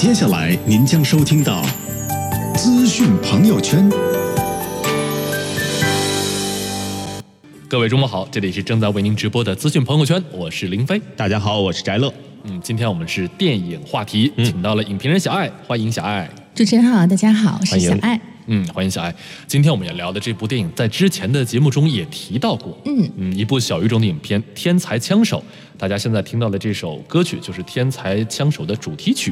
接下来您将收听到资讯朋友圈。各位周末好，这里是正在为您直播的资讯朋友圈，我是林飞。大家好，我是翟乐。嗯，今天我们是电影话题，请到了影评人小爱，欢迎小爱。主持人好，大家好，我是小爱。嗯，欢迎小爱。今天我们要聊的这部电影，在之前的节目中也提到过。嗯嗯，一部小语种的影片《天才枪手》，大家现在听到的这首歌曲就是《天才枪手》的主题曲。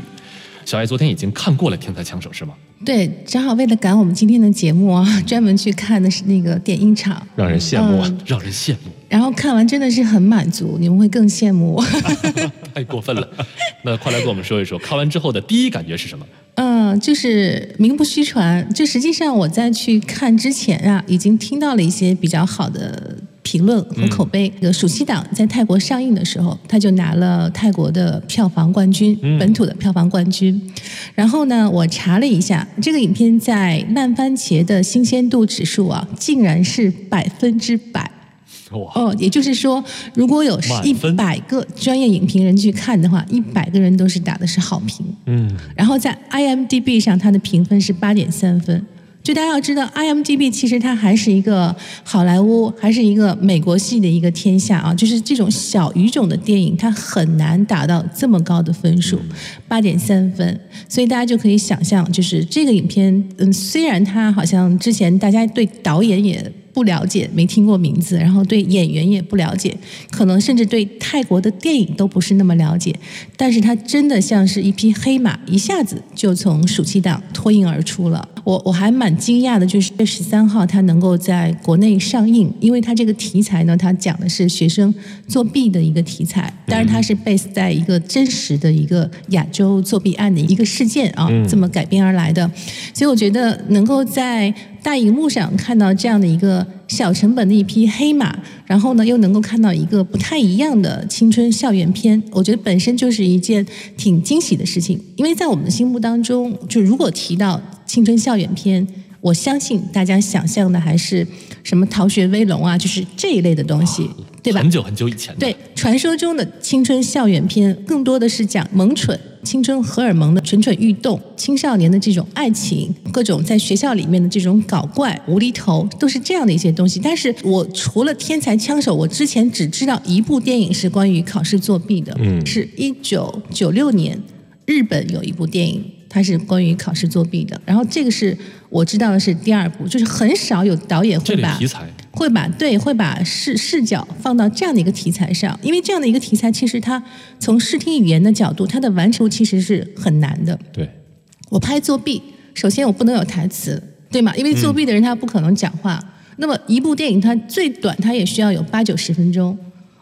小爱昨天已经看过了《天才枪手》，是吗？对，正好为了赶我们今天的节目啊，专门去看的是那个电音场，让人羡慕，啊，让人羡慕。然后看完真的是很满足，你们会更羡慕我。太过分了，那快来跟我们说一说，看完之后的第一感觉是什么？嗯，就是名不虚传，就实际上我在去看之前啊，已经听到了一些比较好的。评论和口碑，这个暑期档在泰国上映的时候，他就拿了泰国的票房冠军，本土的票房冠军。然后呢，我查了一下，这个影片在烂番茄的新鲜度指数啊，竟然是百分之百。哇！哦，也就是说，如果有一百个专业影评人去看的话，一百个人都是打的是好评。嗯。然后在 IMDB 上，它的评分是八点三分。就大家要知道，IMDB 其实它还是一个好莱坞，还是一个美国系的一个天下啊。就是这种小语种的电影，它很难达到这么高的分数，八点三分。所以大家就可以想象，就是这个影片，嗯，虽然它好像之前大家对导演也。不了解，没听过名字，然后对演员也不了解，可能甚至对泰国的电影都不是那么了解。但是它真的像是一匹黑马，一下子就从暑期档脱颖而出了。我我还蛮惊讶的，就是月十三号它能够在国内上映，因为它这个题材呢，它讲的是学生作弊的一个题材，当然它是 base 在一个真实的一个亚洲作弊案的一个事件啊，这么改编而来的。所以我觉得能够在大荧幕上看到这样的一个小成本的一匹黑马，然后呢，又能够看到一个不太一样的青春校园片，我觉得本身就是一件挺惊喜的事情。因为在我们的心目当中，就如果提到青春校园片，我相信大家想象的还是什么《逃学威龙》啊，就是这一类的东西，对吧？很久很久以前。对，传说中的青春校园片，更多的是讲萌蠢。青春荷尔蒙的蠢蠢欲动，青少年的这种爱情，各种在学校里面的这种搞怪、无厘头，都是这样的一些东西。但是我除了《天才枪手》，我之前只知道一部电影是关于考试作弊的，嗯，是一九九六年日本有一部电影，它是关于考试作弊的。然后这个是我知道的是第二部，就是很少有导演会把题材。会把对会把视视角放到这样的一个题材上，因为这样的一个题材其实它从视听语言的角度，它的完成其实是很难的。对，我拍作弊，首先我不能有台词，对吗？因为作弊的人他不可能讲话。那么一部电影它最短它也需要有八九十分钟。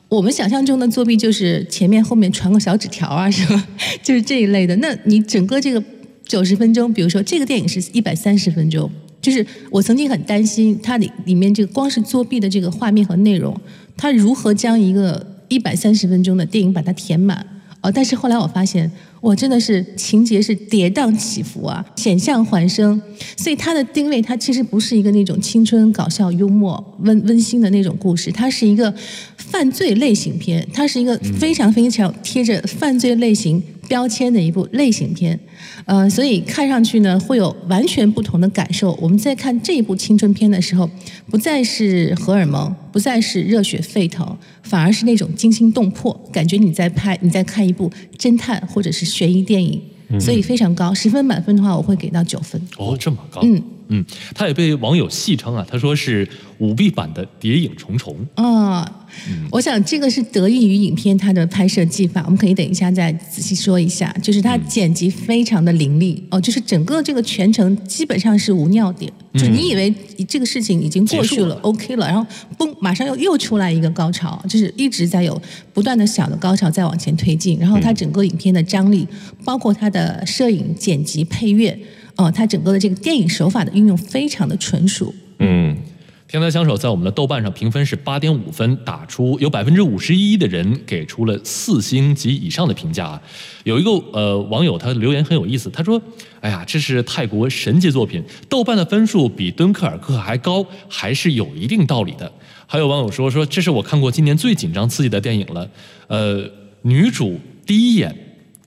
我们想象中的作弊就是前面后面传个小纸条啊，是吧？就是这一类的。那你整个这个九十分钟，比如说这个电影是一百三十分钟。就是我曾经很担心它里里面这个光是作弊的这个画面和内容，它如何将一个一百三十分钟的电影把它填满？哦，但是后来我发现，我真的是情节是跌宕起伏啊，险象环生，所以它的定位它其实不是一个那种青春搞笑幽默温温馨的那种故事，它是一个犯罪类型片，它是一个非常非常贴着犯罪类型。标签的一部类型片，呃，所以看上去呢会有完全不同的感受。我们在看这一部青春片的时候，不再是荷尔蒙，不再是热血沸腾，反而是那种惊心动魄，感觉你在拍，你在看一部侦探或者是悬疑电影，所以非常高，十分满分的话，我会给到九分。哦，这么高。嗯。嗯，他也被网友戏称啊，他说是舞弊版的《谍影重重》啊。我想这个是得益于影片它的拍摄技法，我们可以等一下再仔细说一下。就是它剪辑非常的凌厉哦，就是整个这个全程基本上是无尿点，就你以为这个事情已经过去了，OK 了，然后嘣，马上又又出来一个高潮，就是一直在有不断的小的高潮在往前推进，然后它整个影片的张力，包括它的摄影、剪辑、配乐。哦，它整个的这个电影手法的运用非常的纯熟。嗯，《天才枪手》在我们的豆瓣上评分是八点五分，打出有百分之五十一的人给出了四星及以上的评价啊。有一个呃网友他留言很有意思，他说：“哎呀，这是泰国神级作品，豆瓣的分数比《敦刻尔克》还高，还是有一定道理的。”还有网友说：“说这是我看过今年最紧张刺激的电影了。”呃，女主第一眼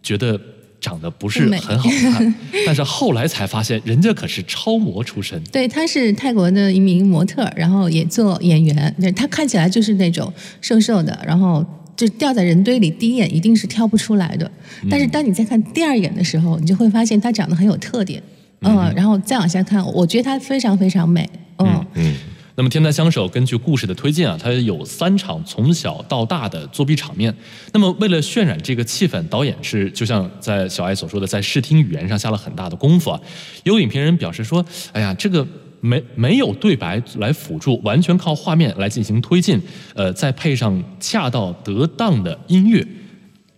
觉得。长得不是很好看，但是后来才发现，人家可是超模出身。对，她是泰国的一名模特，然后也做演员。对他看起来就是那种瘦瘦的，然后就掉在人堆里，第一眼一定是挑不出来的。但是当你再看第二眼的时候，你就会发现她长得很有特点。嗯，然后再往下看，我觉得她非常非常美。嗯嗯。那么《天台相守》根据故事的推荐啊，它有三场从小到大的作弊场面。那么为了渲染这个气氛，导演是就像在小爱所说的，在视听语言上下了很大的功夫啊。有影评人表示说：“哎呀，这个没没有对白来辅助，完全靠画面来进行推进，呃，再配上恰到得当的音乐。”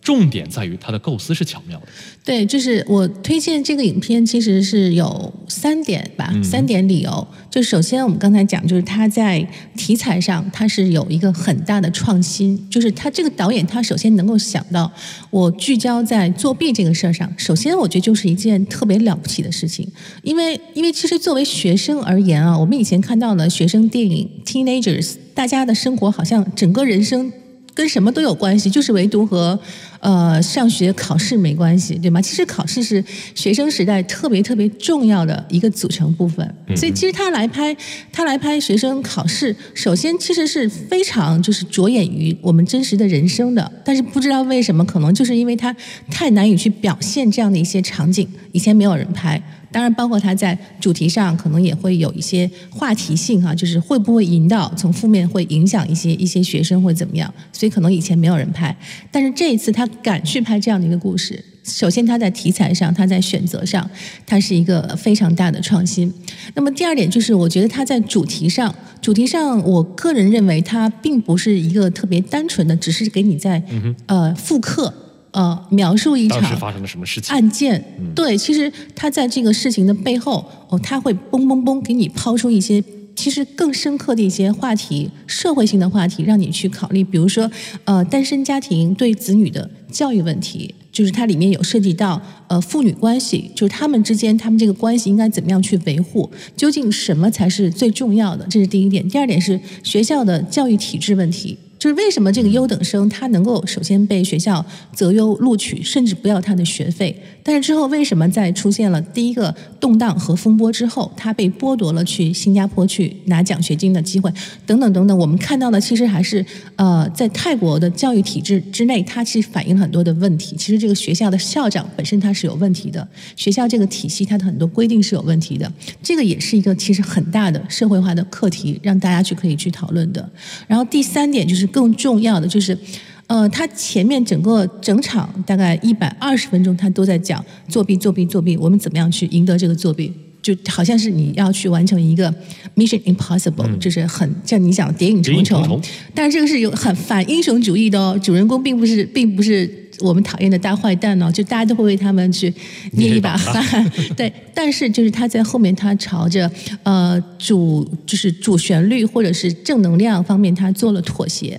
重点在于它的构思是巧妙的。对，就是我推荐这个影片，其实是有三点吧，三点理由。就首先我们刚才讲，就是它在题材上它是有一个很大的创新，就是他这个导演他首先能够想到我聚焦在作弊这个事儿上，首先我觉得就是一件特别了不起的事情，因为因为其实作为学生而言啊，我们以前看到的学生电影 teenagers，大家的生活好像整个人生。跟什么都有关系，就是唯独和呃上学考试没关系，对吗？其实考试是学生时代特别特别重要的一个组成部分。所以其实他来拍他来拍学生考试，首先其实是非常就是着眼于我们真实的人生的。但是不知道为什么，可能就是因为他太难以去表现这样的一些场景，以前没有人拍。当然，包括他在主题上可能也会有一些话题性哈，就是会不会引导从负面会影响一些一些学生会怎么样，所以可能以前没有人拍，但是这一次他敢去拍这样的一个故事。首先，他在题材上，他在选择上，他是一个非常大的创新。那么第二点就是，我觉得他在主题上，主题上，我个人认为他并不是一个特别单纯的，只是给你在呃复刻。呃，描述一场发生了什么事情案件，对，其实他在这个事情的背后，哦，他会嘣嘣嘣给你抛出一些其实更深刻的一些话题，社会性的话题，让你去考虑。比如说，呃，单身家庭对子女的教育问题，就是它里面有涉及到呃父女关系，就是他们之间他们这个关系应该怎么样去维护，究竟什么才是最重要的？这是第一点。第二点是学校的教育体制问题。就是为什么这个优等生他能够首先被学校择优录取，甚至不要他的学费，但是之后为什么在出现了第一个动荡和风波之后，他被剥夺了去新加坡去拿奖学金的机会，等等等等，我们看到的其实还是呃，在泰国的教育体制之内，它其实反映了很多的问题。其实这个学校的校长本身他是有问题的，学校这个体系它的很多规定是有问题的，这个也是一个其实很大的社会化的课题，让大家去可以去讨论的。然后第三点就是。更重要的就是，呃，他前面整个整场大概一百二十分钟，他都在讲作弊、作弊、作弊，我们怎么样去赢得这个作弊？就好像是你要去完成一个 mission impossible，就是很像你讲谍影重重。但是这个是有很反英雄主义的哦，主人公并不是并不是我们讨厌的大坏蛋哦，就大家都会为他们去捏一把汗。对，但是就是他在后面，他朝着呃主就是主旋律或者是正能量方面，他做了妥协。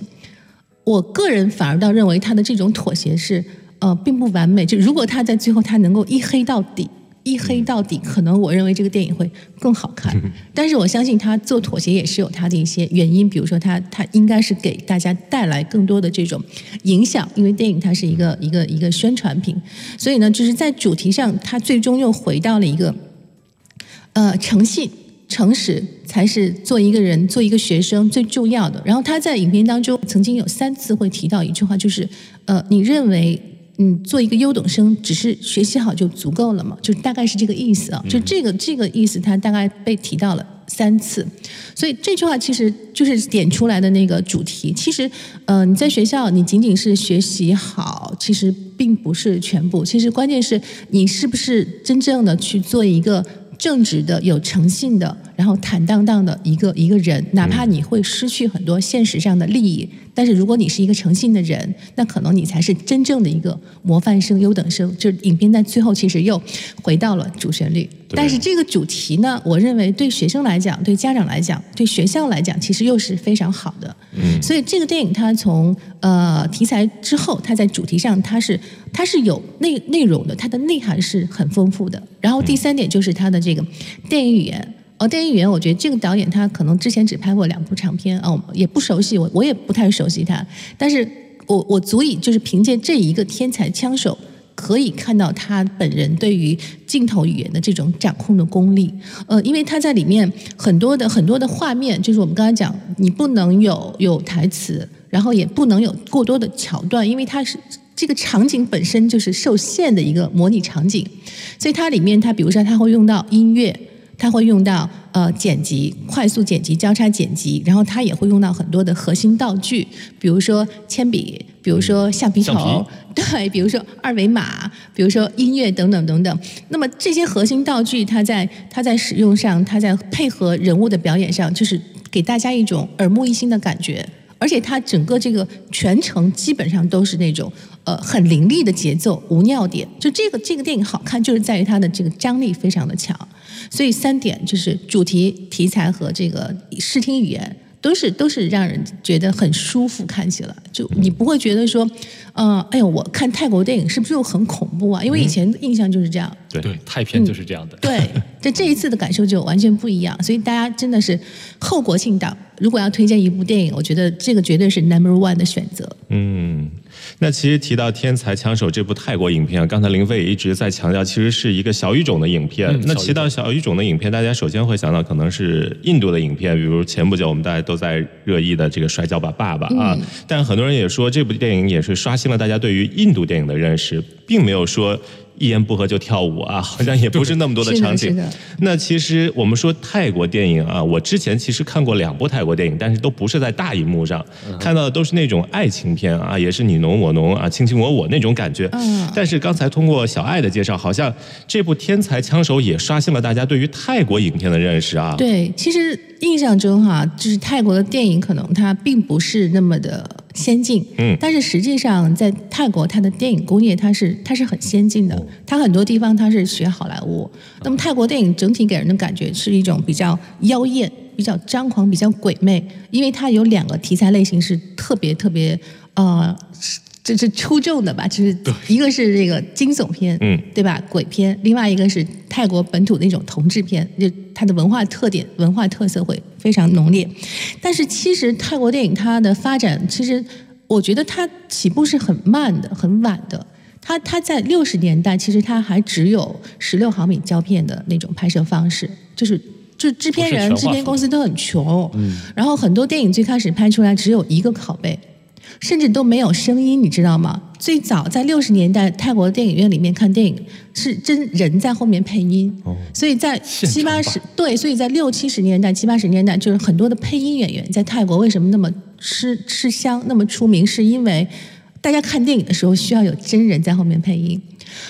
我个人反而倒认为他的这种妥协是呃并不完美。就如果他在最后他能够一黑到底，一黑到底，可能我认为这个电影会更好看。但是我相信他做妥协也是有他的一些原因，比如说他他应该是给大家带来更多的这种影响，因为电影它是一个一个一个宣传品，所以呢，就是在主题上，他最终又回到了一个呃诚信。诚实才是做一个人、做一个学生最重要的。然后他在影片当中曾经有三次会提到一句话，就是呃，你认为嗯，做一个优等生只是学习好就足够了嘛？就大概是这个意思啊。就这个这个意思，他大概被提到了三次。所以这句话其实就是点出来的那个主题。其实呃，你在学校你仅仅是学习好，其实并不是全部。其实关键是你是不是真正的去做一个。正直的、有诚信的，然后坦荡荡的一个一个人，哪怕你会失去很多现实上的利益。但是如果你是一个诚信的人，那可能你才是真正的一个模范生、优等生。就是影片在最后其实又回到了主旋律，但是这个主题呢，我认为对学生来讲、对家长来讲、对学校来讲，其实又是非常好的。嗯，所以这个电影它从呃题材之后，它在主题上它是它是有内内容的，它的内涵是很丰富的。然后第三点就是它的这个电影语言。哦，电影语言，我觉得这个导演他可能之前只拍过两部长片，哦，也不熟悉，我我也不太熟悉他，但是我我足以就是凭借这一个天才枪手可以看到他本人对于镜头语言的这种掌控的功力。呃，因为他在里面很多的很多的画面，就是我们刚才讲，你不能有有台词，然后也不能有过多的桥段，因为它是。这个场景本身就是受限的一个模拟场景，所以它里面它比如说它会用到音乐，它会用到呃剪辑、快速剪辑、交叉剪辑，然后它也会用到很多的核心道具，比如说铅笔，比如说橡皮头，对，比如说二维码，比如说音乐等等等等。那么这些核心道具，它在它在使用上，它在配合人物的表演上，就是给大家一种耳目一新的感觉。而且它整个这个全程基本上都是那种呃很凌厉的节奏，无尿点。就这个这个电影好看，就是在于它的这个张力非常的强。所以三点就是主题、题材和这个视听语言。都是都是让人觉得很舒服，看起来就你不会觉得说，嗯，哎呦，我看泰国电影是不是又很恐怖啊？因为以前印象就是这样。对，泰片就是这样的。对，这这一次的感受就完全不一样。所以大家真的是后国庆档，如果要推荐一部电影，我觉得这个绝对是 number one 的选择。嗯。那其实提到《天才枪手》这部泰国影片，刚才林飞也一直在强调，其实是一个小语种的影片。那提到小语种的影片，大家首先会想到可能是印度的影片，比如前不久我们大家都在热议的这个《摔跤吧，爸爸》啊。但很多人也说，这部电影也是刷新了大家对于印度电影的认识，并没有说。一言不合就跳舞啊，好像也不是那么多的场景。那其实我们说泰国电影啊，我之前其实看过两部泰国电影，但是都不是在大荧幕上看到的，都是那种爱情片啊，也是你侬我侬啊，卿卿我我那种感觉。但是刚才通过小爱的介绍，好像这部《天才枪手》也刷新了大家对于泰国影片的认识啊。对，其实印象中哈，就是泰国的电影可能它并不是那么的。先进，嗯，但是实际上在泰国，它的电影工业它是它是很先进的，它很多地方它是学好莱坞。那么泰国电影整体给人的感觉是一种比较妖艳、比较张狂、比较鬼魅，因为它有两个题材类型是特别特别呃。这是出众的吧？就是一个是这个惊悚片，嗯，对吧？鬼片，另外一个是泰国本土的那种同志片，就它的文化特点、文化特色会非常浓烈。但是其实泰国电影它的发展，其实我觉得它起步是很慢的、很晚的。它它在六十年代，其实它还只有十六毫米胶片的那种拍摄方式，就是就制片人、制片公司都很穷，嗯，然后很多电影最开始拍出来只有一个拷贝。甚至都没有声音，你知道吗？最早在六十年代，泰国的电影院里面看电影是真人在后面配音，所以在七八十对，所以在六七十年代、七八十年代，就是很多的配音演员在泰国为什么那么吃吃香、那么出名，是因为大家看电影的时候需要有真人在后面配音。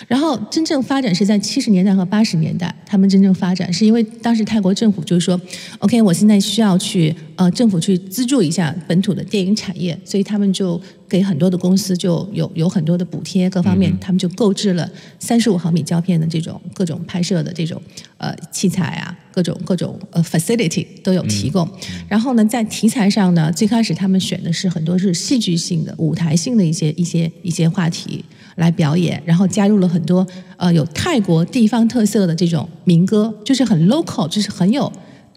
然后真正发展是在七十年代和八十年代，他们真正发展是因为当时泰国政府就是说，OK，我现在需要去呃政府去资助一下本土的电影产业，所以他们就给很多的公司就有有很多的补贴，各方面他们就购置了三十五毫米胶片的这种各种拍摄的这种呃器材啊，各种各种呃 facility 都有提供。然后呢，在题材上呢，最开始他们选的是很多是戏剧性的、舞台性的一些一些一些话题。来表演，然后加入了很多呃有泰国地方特色的这种民歌，就是很 local，就是很有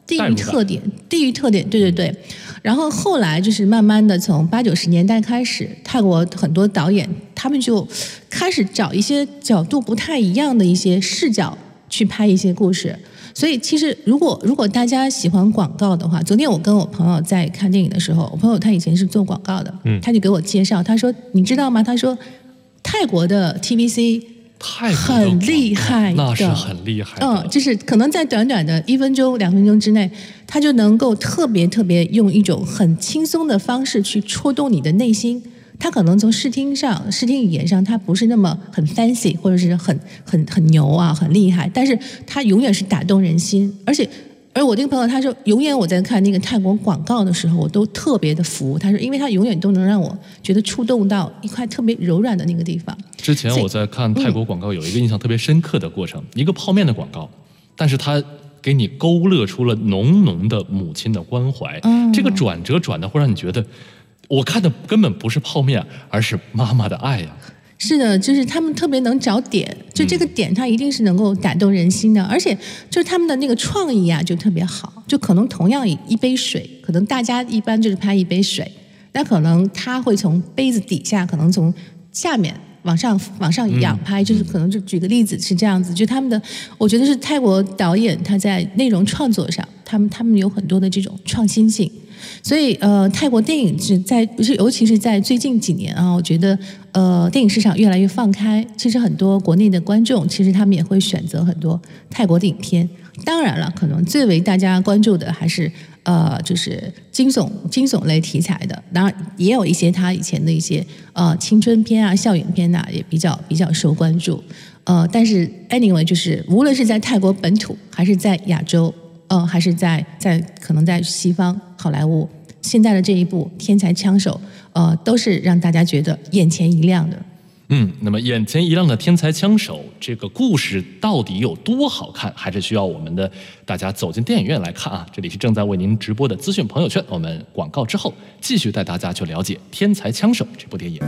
地域特点，地域特点，对对对。然后后来就是慢慢的从八九十年代开始，泰国很多导演他们就开始找一些角度不太一样的一些视角去拍一些故事。所以其实如果如果大家喜欢广告的话，昨天我跟我朋友在看电影的时候，我朋友他以前是做广告的，嗯，他就给我介绍，他说你知道吗？他说。泰国的 TVC 很厉害，那是很厉害。嗯，就是可能在短短的一分钟、两分钟之内，他就能够特别特别用一种很轻松的方式去戳动你的内心。他可能从视听上、视听语言上，他不是那么很 fancy 或者是很很很牛啊，很厉害，但是他永远是打动人心，而且。而我这个朋友他说，永远我在看那个泰国广告的时候，我都特别的服。他说，因为他永远都能让我觉得触动到一块特别柔软的那个地方。之前我在看泰国广告，有一个印象特别深刻的过程，一个泡面的广告，但是他给你勾勒出了浓浓的母亲的关怀。这个转折转的会让你觉得，我看的根本不是泡面，而是妈妈的爱呀。是的，就是他们特别能找点，就这个点，他一定是能够打动人心的，而且就是他们的那个创意啊，就特别好。就可能同样一杯水，可能大家一般就是拍一杯水，那可能他会从杯子底下，可能从下面。往上往上仰拍，就是可能就举个例子是这样子，就他们的，我觉得是泰国导演他在内容创作上，他们他们有很多的这种创新性。所以，呃，泰国电影是在，是尤其是在最近几年啊，我觉得，呃，电影市场越来越放开。其实很多国内的观众，其实他们也会选择很多泰国的影片。当然了，可能最为大家关注的还是，呃，就是惊悚、惊悚类题材的。当然，也有一些他以前的一些，呃，青春片啊、校园片呐，也比较比较受关注。呃，但是 anyway，就是无论是在泰国本土，还是在亚洲。呃，还是在在可能在西方好莱坞，现在的这一部《天才枪手》，呃，都是让大家觉得眼前一亮的。嗯，那么眼前一亮的《天才枪手》这个故事到底有多好看，还是需要我们的大家走进电影院来看啊！这里是正在为您直播的资讯朋友圈，我们广告之后继续带大家去了解《天才枪手》这部电影。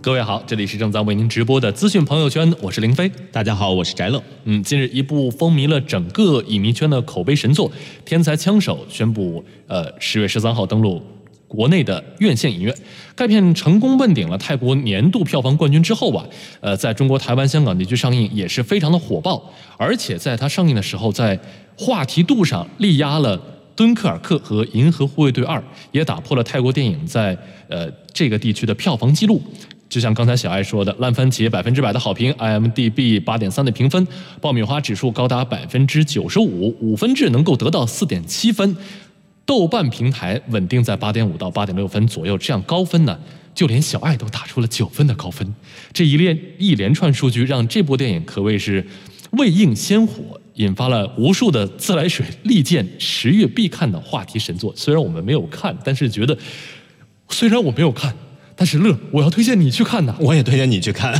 各位好，这里是正在为您直播的资讯朋友圈，我是林飞。大家好，我是翟乐。嗯，近日一部风靡了整个影迷圈的口碑神作《天才枪手》宣布，呃，十月十三号登陆国内的院线影院。该片成功问鼎了泰国年度票房冠军之后啊，呃，在中国台湾、香港地区上映也是非常的火爆，而且在它上映的时候，在话题度上力压了《敦刻尔克》和《银河护卫队二》，也打破了泰国电影在呃这个地区的票房记录。就像刚才小爱说的，烂番茄百分之百的好评，IMDB 八点三的评分，爆米花指数高达百分之九十五，五分制能够得到四点七分，豆瓣平台稳定在八点五到八点六分左右，这样高分呢，就连小爱都打出了九分的高分。这一连一连串数据让这部电影可谓是未映先火，引发了无数的自来水利剑十月必看的话题神作。虽然我们没有看，但是觉得，虽然我没有看。但是乐，我要推荐你去看呐！我也推荐你去看，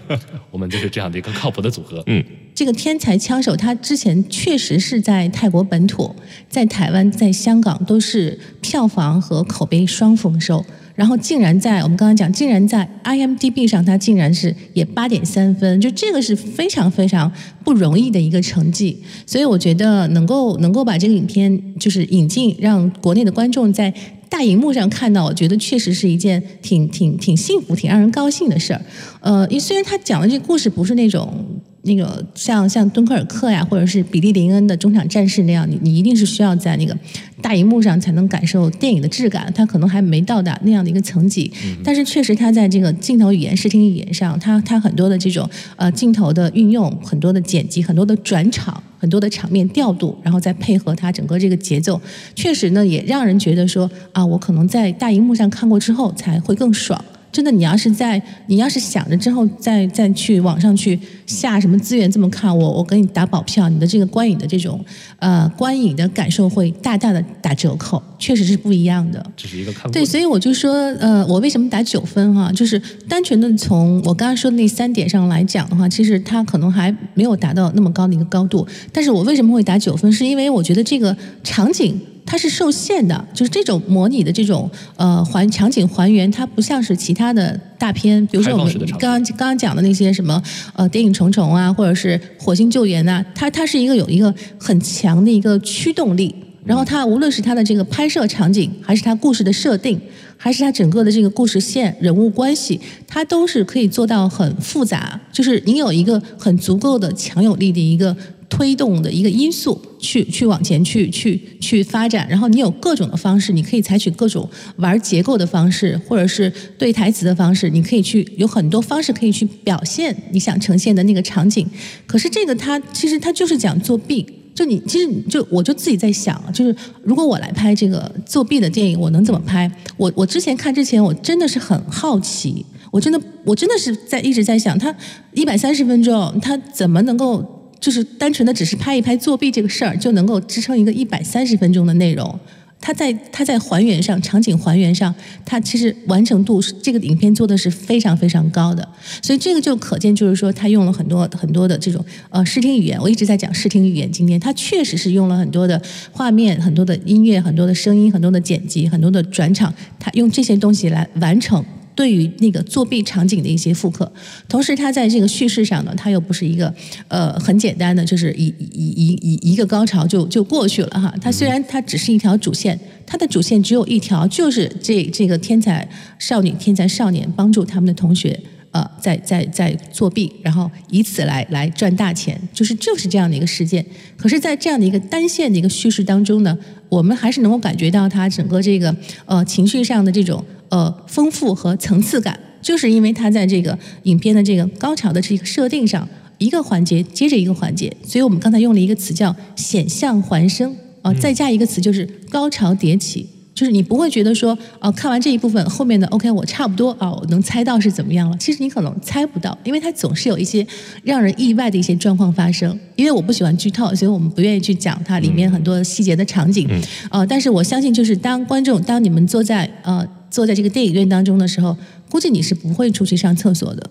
我们就是这样的一个靠谱的组合。嗯，这个天才枪手他之前确实是在泰国本土、在台湾、在香港都是票房和口碑双丰收，然后竟然在我们刚刚讲，竟然在 IMDB 上他竟然是也八点三分，就这个是非常非常不容易的一个成绩。所以我觉得能够能够把这个影片就是引进，让国内的观众在。大荧幕上看到，我觉得确实是一件挺挺挺幸福、挺让人高兴的事儿。呃，虽然他讲的这个故事不是那种那个像像敦刻尔克呀，或者是比利林恩的中场战事那样，你你一定是需要在那个大荧幕上才能感受电影的质感，他可能还没到达那样的一个层级。但是确实，他在这个镜头语言、视听语言上，他他很多的这种呃镜头的运用、很多的剪辑、很多的转场。很多的场面调度，然后再配合它整个这个节奏，确实呢，也让人觉得说啊，我可能在大荧幕上看过之后才会更爽。真的，你要是在你要是想着之后再再去网上去下什么资源这么看，我我给你打保票，你的这个观影的这种呃观影的感受会大大的打折扣，确实是不一样的。这是一个看对，所以我就说呃，我为什么打九分哈？就是单纯的从我刚刚说的那三点上来讲的话，其实它可能还没有达到那么高的一个高度。但是我为什么会打九分？是因为我觉得这个场景。它是受限的，就是这种模拟的这种呃还场景还原，它不像是其他的大片，比如说我们刚刚刚刚讲的那些什么呃电影重重啊，或者是火星救援呐，它它是一个有一个很强的一个驱动力，然后它无论是它的这个拍摄场景，还是它故事的设定，还是它整个的这个故事线人物关系，它都是可以做到很复杂，就是你有一个很足够的强有力的一个。推动的一个因素，去去往前去去去发展，然后你有各种的方式，你可以采取各种玩结构的方式，或者是对台词的方式，你可以去有很多方式可以去表现你想呈现的那个场景。可是这个它其实它就是讲作弊，就你其实就我就自己在想，就是如果我来拍这个作弊的电影，我能怎么拍？我我之前看之前，我真的是很好奇，我真的我真的是在一直在想，他一百三十分钟，他怎么能够？就是单纯的只是拍一拍作弊这个事儿就能够支撑一个一百三十分钟的内容，它在它在还原上场景还原上，它其实完成度是这个影片做的是非常非常高的，所以这个就可见就是说它用了很多很多的这种呃视听语言，我一直在讲视听语言，今天它确实是用了很多的画面、很多的音乐、很多的声音、很多的剪辑、很多的转场，它用这些东西来完成。对于那个作弊场景的一些复刻，同时它在这个叙事上呢，它又不是一个呃很简单的，就是一一一一一个高潮就就过去了哈。它虽然它只是一条主线，它的主线只有一条，就是这这个天才少女、天才少年帮助他们的同学。呃，在在在作弊，然后以此来来赚大钱，就是就是这样的一个事件。可是，在这样的一个单线的一个叙事当中呢，我们还是能够感觉到它整个这个呃情绪上的这种呃丰富和层次感，就是因为它在这个影片的这个高潮的这个设定上，一个环节接着一个环节，所以我们刚才用了一个词叫险象环生啊，再加一个词就是高潮迭起。就是你不会觉得说，哦，看完这一部分后面的 OK，我差不多啊，我能猜到是怎么样了。其实你可能猜不到，因为它总是有一些让人意外的一些状况发生。因为我不喜欢剧透，所以我们不愿意去讲它里面很多细节的场景。呃，但是我相信，就是当观众，当你们坐在呃坐在这个电影院当中的时候，估计你是不会出去上厕所的。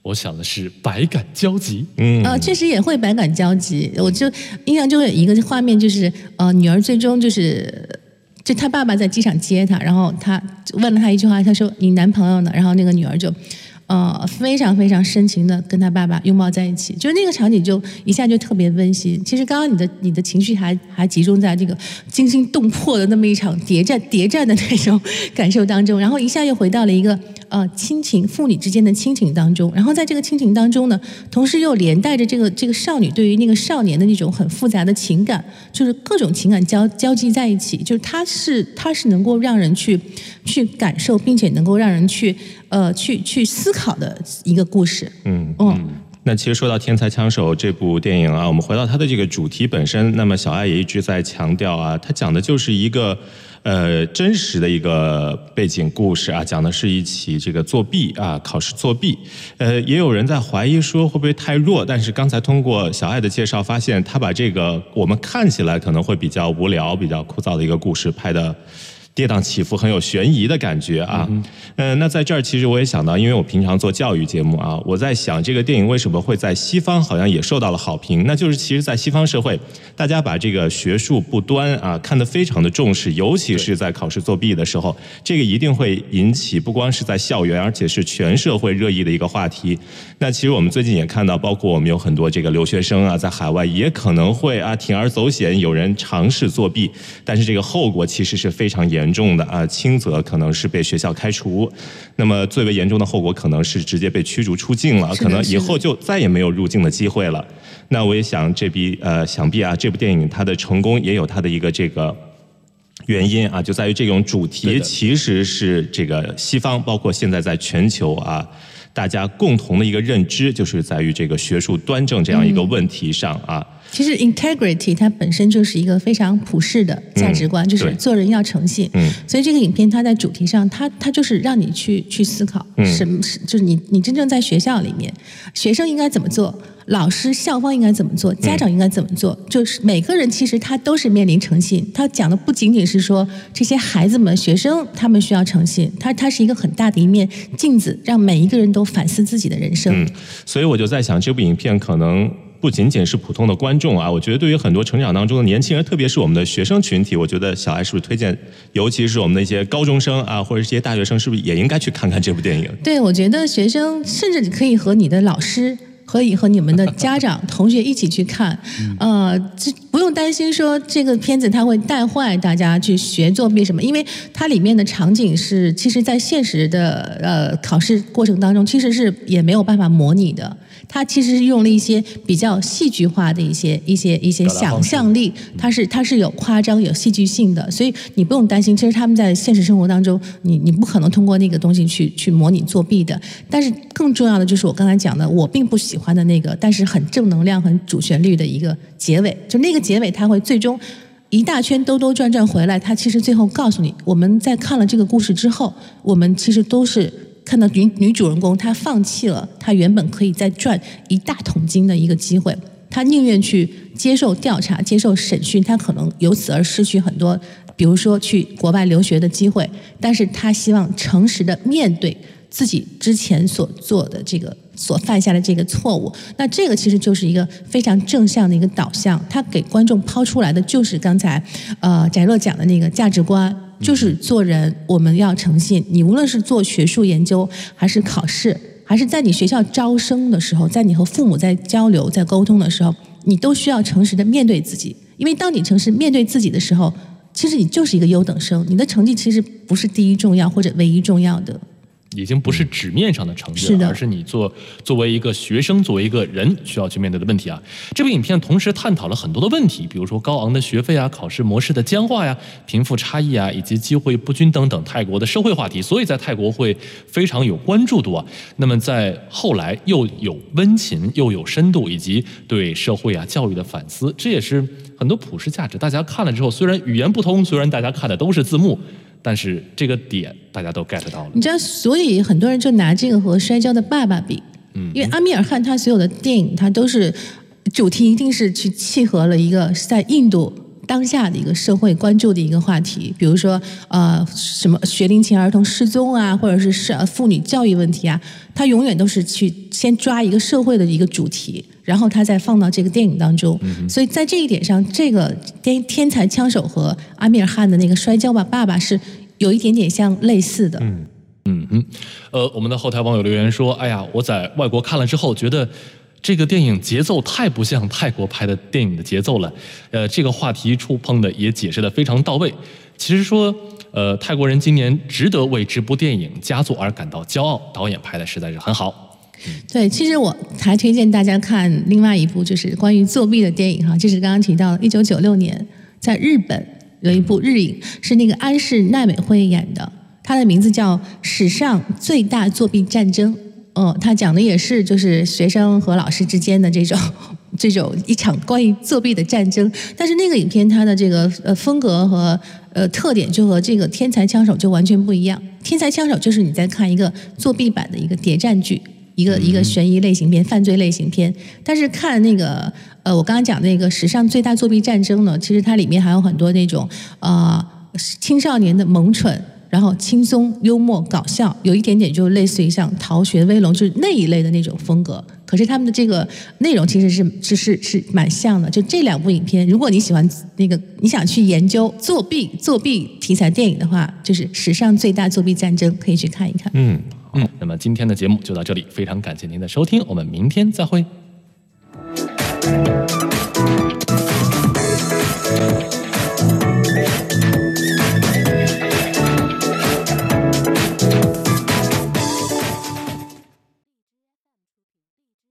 我想的是百感交集，嗯，呃，确实也会百感交集。我就印象中有一个画面，就是呃，女儿最终就是。就她爸爸在机场接她，然后他问了她一句话，他说：“你男朋友呢？”然后那个女儿就，呃，非常非常深情的跟他爸爸拥抱在一起，就是那个场景就一下就特别温馨。其实刚刚你的你的情绪还还集中在这个惊心动魄的那么一场谍战谍战的那种感受当中，然后一下又回到了一个。呃，亲情父女之间的亲情当中，然后在这个亲情当中呢，同时又连带着这个这个少女对于那个少年的那种很复杂的情感，就是各种情感交交集在一起，就是它是它是能够让人去去感受，并且能够让人去呃去去思考的一个故事。嗯嗯。那其实说到《天才枪手》这部电影啊，我们回到它的这个主题本身，那么小爱也一直在强调啊，它讲的就是一个。呃，真实的一个背景故事啊，讲的是一起这个作弊啊，考试作弊。呃，也有人在怀疑说会不会太弱，但是刚才通过小爱的介绍，发现他把这个我们看起来可能会比较无聊、比较枯燥的一个故事拍的。跌宕起伏，很有悬疑的感觉啊。嗯，那在这儿其实我也想到，因为我平常做教育节目啊，我在想这个电影为什么会在西方好像也受到了好评？那就是其实，在西方社会，大家把这个学术不端啊看得非常的重视，尤其是在考试作弊的时候，这个一定会引起不光是在校园，而且是全社会热议的一个话题。那其实我们最近也看到，包括我们有很多这个留学生啊，在海外也可能会啊铤而走险，有人尝试作弊，但是这个后果其实是非常严。严重的啊，轻则可能是被学校开除，那么最为严重的后果可能是直接被驱逐出境了，可能以后就再也没有入境的机会了。那我也想，这笔呃，想必啊，这部电影它的成功也有它的一个这个原因啊，就在于这种主题其实是这个西方，包括现在在全球啊，大家共同的一个认知，就是在于这个学术端正这样一个问题上啊。其实 integrity 它本身就是一个非常普世的价值观，就是做人要诚信。嗯，所以这个影片它在主题上，它它就是让你去去思考，什么是就是你你真正在学校里面，学生应该怎么做，老师校方应该怎么做，家长应该怎么做，就是每个人其实他都是面临诚信。他讲的不仅仅是说这些孩子们、学生他们需要诚信，他他是一个很大的一面镜子，让每一个人都反思自己的人生。嗯，所以我就在想，这部影片可能。不仅仅是普通的观众啊，我觉得对于很多成长当中的年轻人，特别是我们的学生群体，我觉得小艾是不是推荐，尤其是我们的一些高中生啊，或者一些大学生，是不是也应该去看看这部电影？对，我觉得学生甚至你可以和你的老师，可以和你们的家长、同学一起去看，呃，这不用担心说这个片子它会带坏大家去学作弊什么，因为它里面的场景是，其实在现实的呃考试过程当中，其实是也没有办法模拟的。它其实是用了一些比较戏剧化的一些一些一些想象力，它是它是有夸张有戏剧性的，所以你不用担心。其实他们在现实生活当中，你你不可能通过那个东西去去模拟作弊的。但是更重要的就是我刚才讲的，我并不喜欢的那个，但是很正能量、很主旋律的一个结尾。就那个结尾，它会最终一大圈兜兜转转回来，他其实最后告诉你，我们在看了这个故事之后，我们其实都是。看到女女主人公，她放弃了她原本可以再赚一大桶金的一个机会，她宁愿去接受调查、接受审讯，她可能由此而失去很多，比如说去国外留学的机会。但是她希望诚实的面对自己之前所做的这个、所犯下的这个错误。那这个其实就是一个非常正向的一个导向，他给观众抛出来的就是刚才呃翟乐讲的那个价值观。就是做人我们要诚信。你无论是做学术研究，还是考试，还是在你学校招生的时候，在你和父母在交流、在沟通的时候，你都需要诚实的面对自己。因为当你诚实面对自己的时候，其实你就是一个优等生，你的成绩其实不是第一重要或者唯一重要的。已经不是纸面上的成绩了，而是你做作为一个学生，作为一个人需要去面对的问题啊。这部影片同时探讨了很多的问题，比如说高昂的学费啊、考试模式的僵化呀、贫富差异啊，以及机会不均等等泰国的社会话题，所以在泰国会非常有关注度啊。那么在后来又有温情，又有深度，以及对社会啊、教育的反思，这也是很多普世价值。大家看了之后，虽然语言不通，虽然大家看的都是字幕。但是这个点大家都 get 到了，你知道，所以很多人就拿这个和《摔跤的爸爸》比，嗯，因为阿米尔汗他所有的电影，他都是主题一定是去契合了一个在印度当下的一个社会关注的一个话题，比如说呃什么学龄前儿童失踪啊，或者是是妇女教育问题啊，他永远都是去先抓一个社会的一个主题。然后他再放到这个电影当中，所以在这一点上，这个天天才枪手和阿米尔汗的那个摔跤吧爸爸是有一点点像类似的。嗯嗯嗯，呃，我们的后台网友留言说：“哎呀，我在外国看了之后，觉得这个电影节奏太不像泰国拍的电影的节奏了。呃，这个话题触碰的也解释的非常到位。其实说，呃，泰国人今年值得为这部电影佳作而感到骄傲，导演拍的实在是很好。”对，其实我还推荐大家看另外一部，就是关于作弊的电影哈，就是刚刚提到的，一九九六年在日本有一部日影，是那个安室奈美惠演的，它的名字叫《史上最大作弊战争》。嗯，它讲的也是就是学生和老师之间的这种这种一场关于作弊的战争，但是那个影片它的这个呃风格和呃特点就和这个《天才枪手》就完全不一样，《天才枪手》就是你在看一个作弊版的一个谍战剧。一个一个悬疑类型片、犯罪类型片，但是看那个呃，我刚刚讲那个史上最大作弊战争呢，其实它里面还有很多那种呃青少年的萌蠢，然后轻松、幽默、搞笑，有一点点就类似于像《逃学威龙》就是那一类的那种风格。可是他们的这个内容其实是是是是蛮像的。就这两部影片，如果你喜欢那个你想去研究作弊作弊题材电影的话，就是史上最大作弊战争，可以去看一看。嗯。嗯，那么今天的节目就到这里，非常感谢您的收听，我们明天再会。